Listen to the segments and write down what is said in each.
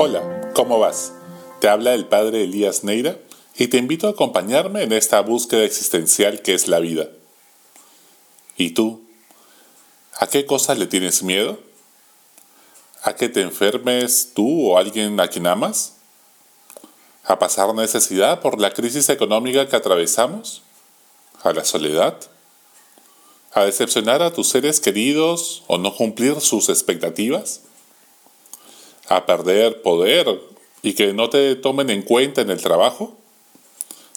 Hola, ¿cómo vas? Te habla el padre Elías Neira y te invito a acompañarme en esta búsqueda existencial que es la vida. ¿Y tú? ¿A qué cosas le tienes miedo? ¿A que te enfermes tú o alguien a quien amas? ¿A pasar necesidad por la crisis económica que atravesamos? ¿A la soledad? ¿A decepcionar a tus seres queridos o no cumplir sus expectativas? ¿A perder poder y que no te tomen en cuenta en el trabajo?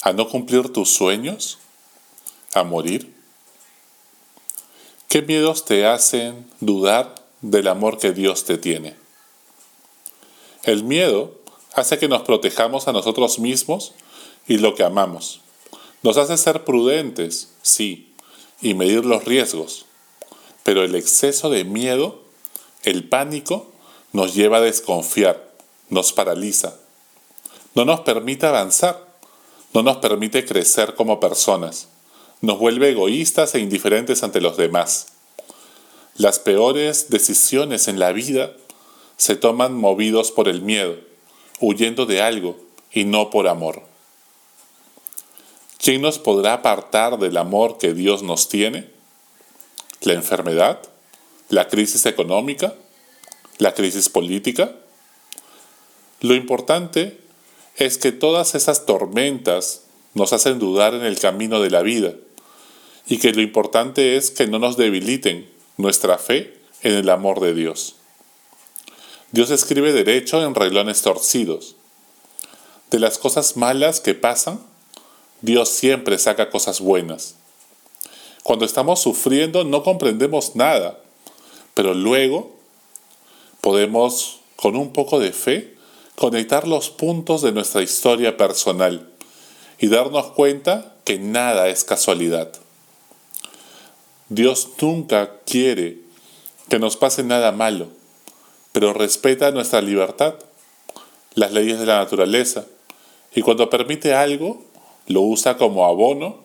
¿A no cumplir tus sueños? ¿A morir? ¿Qué miedos te hacen dudar del amor que Dios te tiene? El miedo hace que nos protejamos a nosotros mismos y lo que amamos. Nos hace ser prudentes, sí, y medir los riesgos. Pero el exceso de miedo, el pánico, nos lleva a desconfiar, nos paraliza, no nos permite avanzar, no nos permite crecer como personas, nos vuelve egoístas e indiferentes ante los demás. Las peores decisiones en la vida se toman movidos por el miedo, huyendo de algo y no por amor. ¿Quién nos podrá apartar del amor que Dios nos tiene? ¿La enfermedad? ¿La crisis económica? ¿La crisis política? Lo importante es que todas esas tormentas nos hacen dudar en el camino de la vida y que lo importante es que no nos debiliten nuestra fe en el amor de Dios. Dios escribe derecho en reglones torcidos. De las cosas malas que pasan, Dios siempre saca cosas buenas. Cuando estamos sufriendo no comprendemos nada, pero luego podemos, con un poco de fe, conectar los puntos de nuestra historia personal y darnos cuenta que nada es casualidad. Dios nunca quiere que nos pase nada malo, pero respeta nuestra libertad, las leyes de la naturaleza, y cuando permite algo, lo usa como abono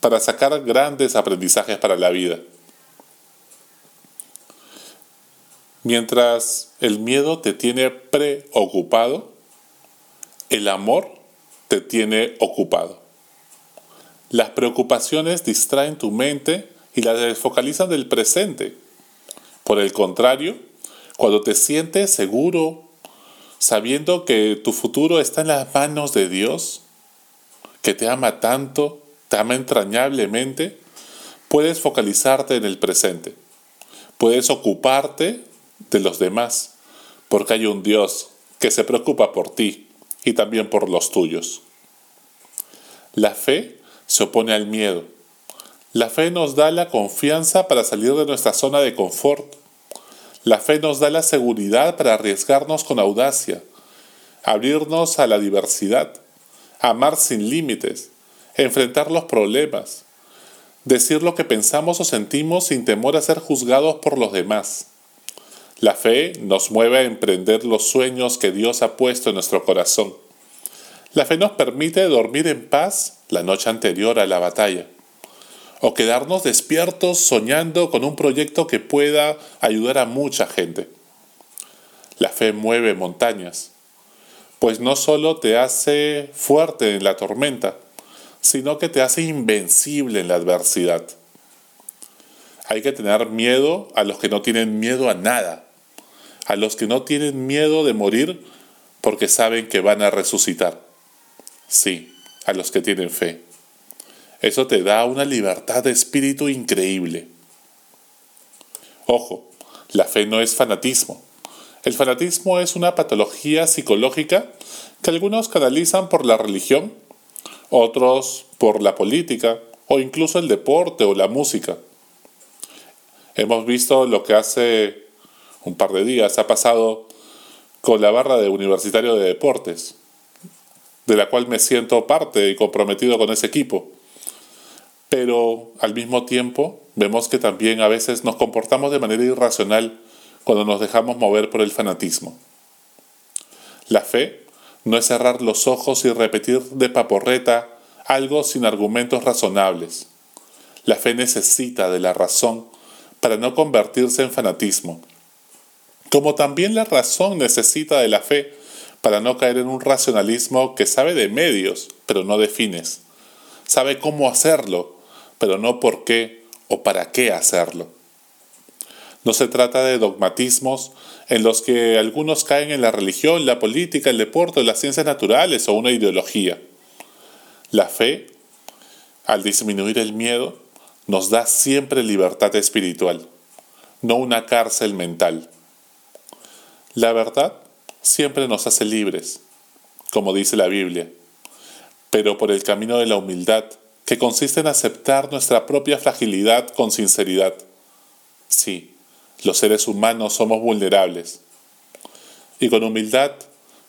para sacar grandes aprendizajes para la vida. Mientras el miedo te tiene preocupado, el amor te tiene ocupado. Las preocupaciones distraen tu mente y la desfocalizan del presente. Por el contrario, cuando te sientes seguro, sabiendo que tu futuro está en las manos de Dios, que te ama tanto, te ama entrañablemente, puedes focalizarte en el presente. Puedes ocuparte de los demás, porque hay un Dios que se preocupa por ti y también por los tuyos. La fe se opone al miedo. La fe nos da la confianza para salir de nuestra zona de confort. La fe nos da la seguridad para arriesgarnos con audacia, abrirnos a la diversidad amar sin límites, enfrentar los problemas, decir lo que pensamos o sentimos sin temor a ser juzgados por los demás. La fe nos mueve a emprender los sueños que Dios ha puesto en nuestro corazón. La fe nos permite dormir en paz la noche anterior a la batalla, o quedarnos despiertos soñando con un proyecto que pueda ayudar a mucha gente. La fe mueve montañas, pues no solo te hace fuerte en la tormenta, sino que te hace invencible en la adversidad. Hay que tener miedo a los que no tienen miedo a nada, a los que no tienen miedo de morir porque saben que van a resucitar. Sí, a los que tienen fe. Eso te da una libertad de espíritu increíble. Ojo, la fe no es fanatismo. El fanatismo es una patología psicológica que algunos canalizan por la religión, otros por la política o incluso el deporte o la música. Hemos visto lo que hace un par de días ha pasado con la barra de Universitario de Deportes, de la cual me siento parte y comprometido con ese equipo. Pero al mismo tiempo vemos que también a veces nos comportamos de manera irracional cuando nos dejamos mover por el fanatismo. La fe no es cerrar los ojos y repetir de paporreta algo sin argumentos razonables. La fe necesita de la razón para no convertirse en fanatismo, como también la razón necesita de la fe para no caer en un racionalismo que sabe de medios, pero no de fines. Sabe cómo hacerlo, pero no por qué o para qué hacerlo. No se trata de dogmatismos en los que algunos caen en la religión, la política, el deporte, las ciencias naturales o una ideología. La fe, al disminuir el miedo, nos da siempre libertad espiritual, no una cárcel mental. La verdad siempre nos hace libres, como dice la Biblia, pero por el camino de la humildad, que consiste en aceptar nuestra propia fragilidad con sinceridad. Sí, los seres humanos somos vulnerables. Y con humildad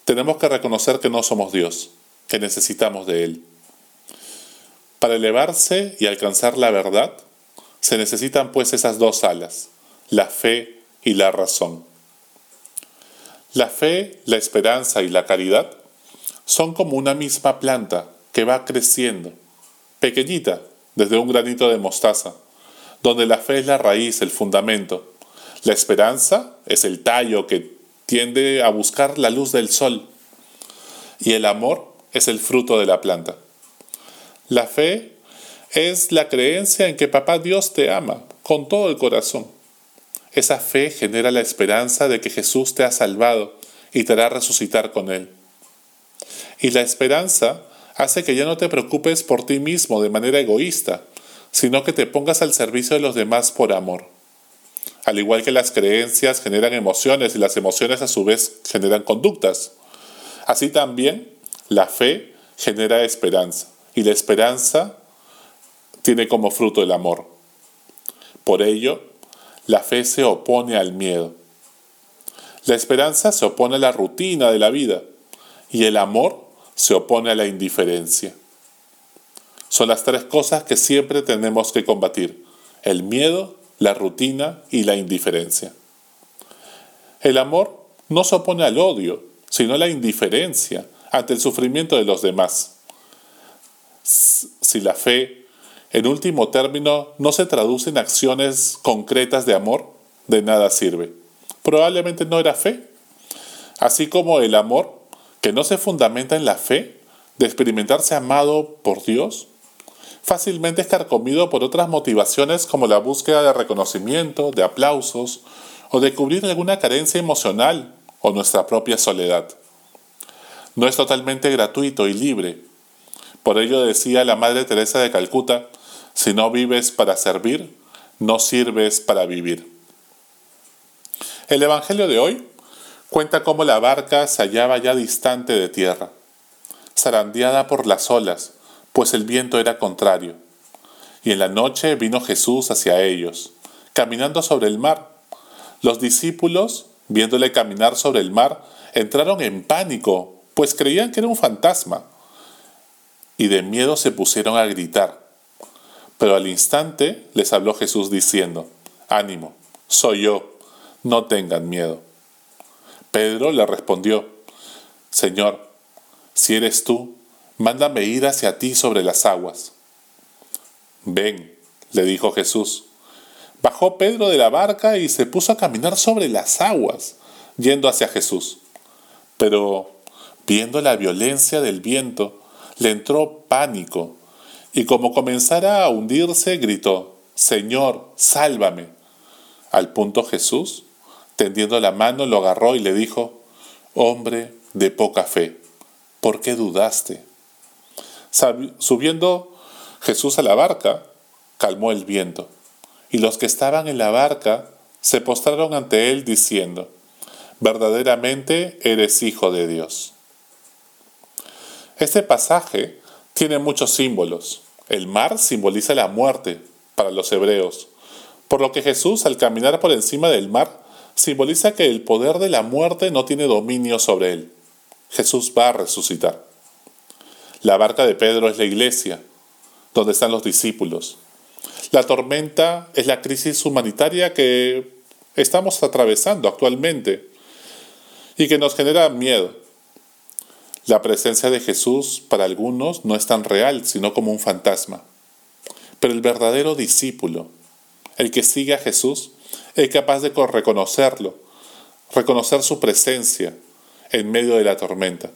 tenemos que reconocer que no somos Dios, que necesitamos de Él. Para elevarse y alcanzar la verdad, se necesitan pues esas dos alas, la fe y la razón. La fe, la esperanza y la caridad son como una misma planta que va creciendo, pequeñita, desde un granito de mostaza, donde la fe es la raíz, el fundamento, la esperanza es el tallo que tiende a buscar la luz del sol y el amor es el fruto de la planta. La fe es la creencia en que papá Dios te ama con todo el corazón. Esa fe genera la esperanza de que Jesús te ha salvado y te hará resucitar con Él. Y la esperanza hace que ya no te preocupes por ti mismo de manera egoísta, sino que te pongas al servicio de los demás por amor. Al igual que las creencias generan emociones y las emociones a su vez generan conductas. Así también la fe genera esperanza y la esperanza tiene como fruto el amor. Por ello, la fe se opone al miedo. La esperanza se opone a la rutina de la vida y el amor se opone a la indiferencia. Son las tres cosas que siempre tenemos que combatir. El miedo, la rutina y la indiferencia. El amor no se opone al odio, sino a la indiferencia ante el sufrimiento de los demás. Si la fe, en último término, no se traduce en acciones concretas de amor, de nada sirve. Probablemente no era fe. Así como el amor, que no se fundamenta en la fe de experimentarse amado por Dios, fácilmente es carcomido por otras motivaciones como la búsqueda de reconocimiento, de aplausos o de cubrir alguna carencia emocional o nuestra propia soledad. No es totalmente gratuito y libre. Por ello decía la Madre Teresa de Calcuta, si no vives para servir, no sirves para vivir. El Evangelio de hoy cuenta cómo la barca se hallaba ya distante de tierra, zarandeada por las olas, pues el viento era contrario. Y en la noche vino Jesús hacia ellos, caminando sobre el mar. Los discípulos, viéndole caminar sobre el mar, entraron en pánico, pues creían que era un fantasma, y de miedo se pusieron a gritar. Pero al instante les habló Jesús diciendo, Ánimo, soy yo, no tengan miedo. Pedro le respondió, Señor, si eres tú, mándame ir hacia ti sobre las aguas. Ven, le dijo Jesús. Bajó Pedro de la barca y se puso a caminar sobre las aguas, yendo hacia Jesús. Pero, viendo la violencia del viento, le entró pánico, y como comenzara a hundirse, gritó, Señor, sálvame. Al punto Jesús, tendiendo la mano, lo agarró y le dijo, Hombre de poca fe, ¿por qué dudaste? Subiendo Jesús a la barca, calmó el viento, y los que estaban en la barca se postraron ante él diciendo, verdaderamente eres hijo de Dios. Este pasaje tiene muchos símbolos. El mar simboliza la muerte para los hebreos, por lo que Jesús al caminar por encima del mar simboliza que el poder de la muerte no tiene dominio sobre él. Jesús va a resucitar. La barca de Pedro es la iglesia, donde están los discípulos. La tormenta es la crisis humanitaria que estamos atravesando actualmente y que nos genera miedo. La presencia de Jesús para algunos no es tan real, sino como un fantasma. Pero el verdadero discípulo, el que sigue a Jesús, es capaz de reconocerlo, reconocer su presencia en medio de la tormenta.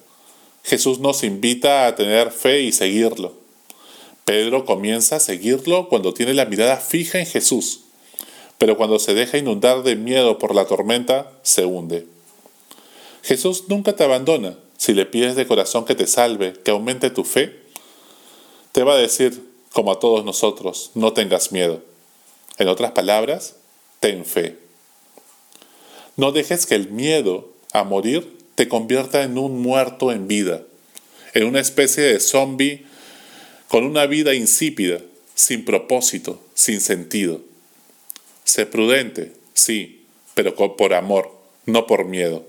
Jesús nos invita a tener fe y seguirlo. Pedro comienza a seguirlo cuando tiene la mirada fija en Jesús, pero cuando se deja inundar de miedo por la tormenta, se hunde. Jesús nunca te abandona. Si le pides de corazón que te salve, que aumente tu fe, te va a decir, como a todos nosotros, no tengas miedo. En otras palabras, ten fe. No dejes que el miedo a morir te convierta en un muerto en vida, en una especie de zombie con una vida insípida, sin propósito, sin sentido. Sé prudente, sí, pero por amor, no por miedo.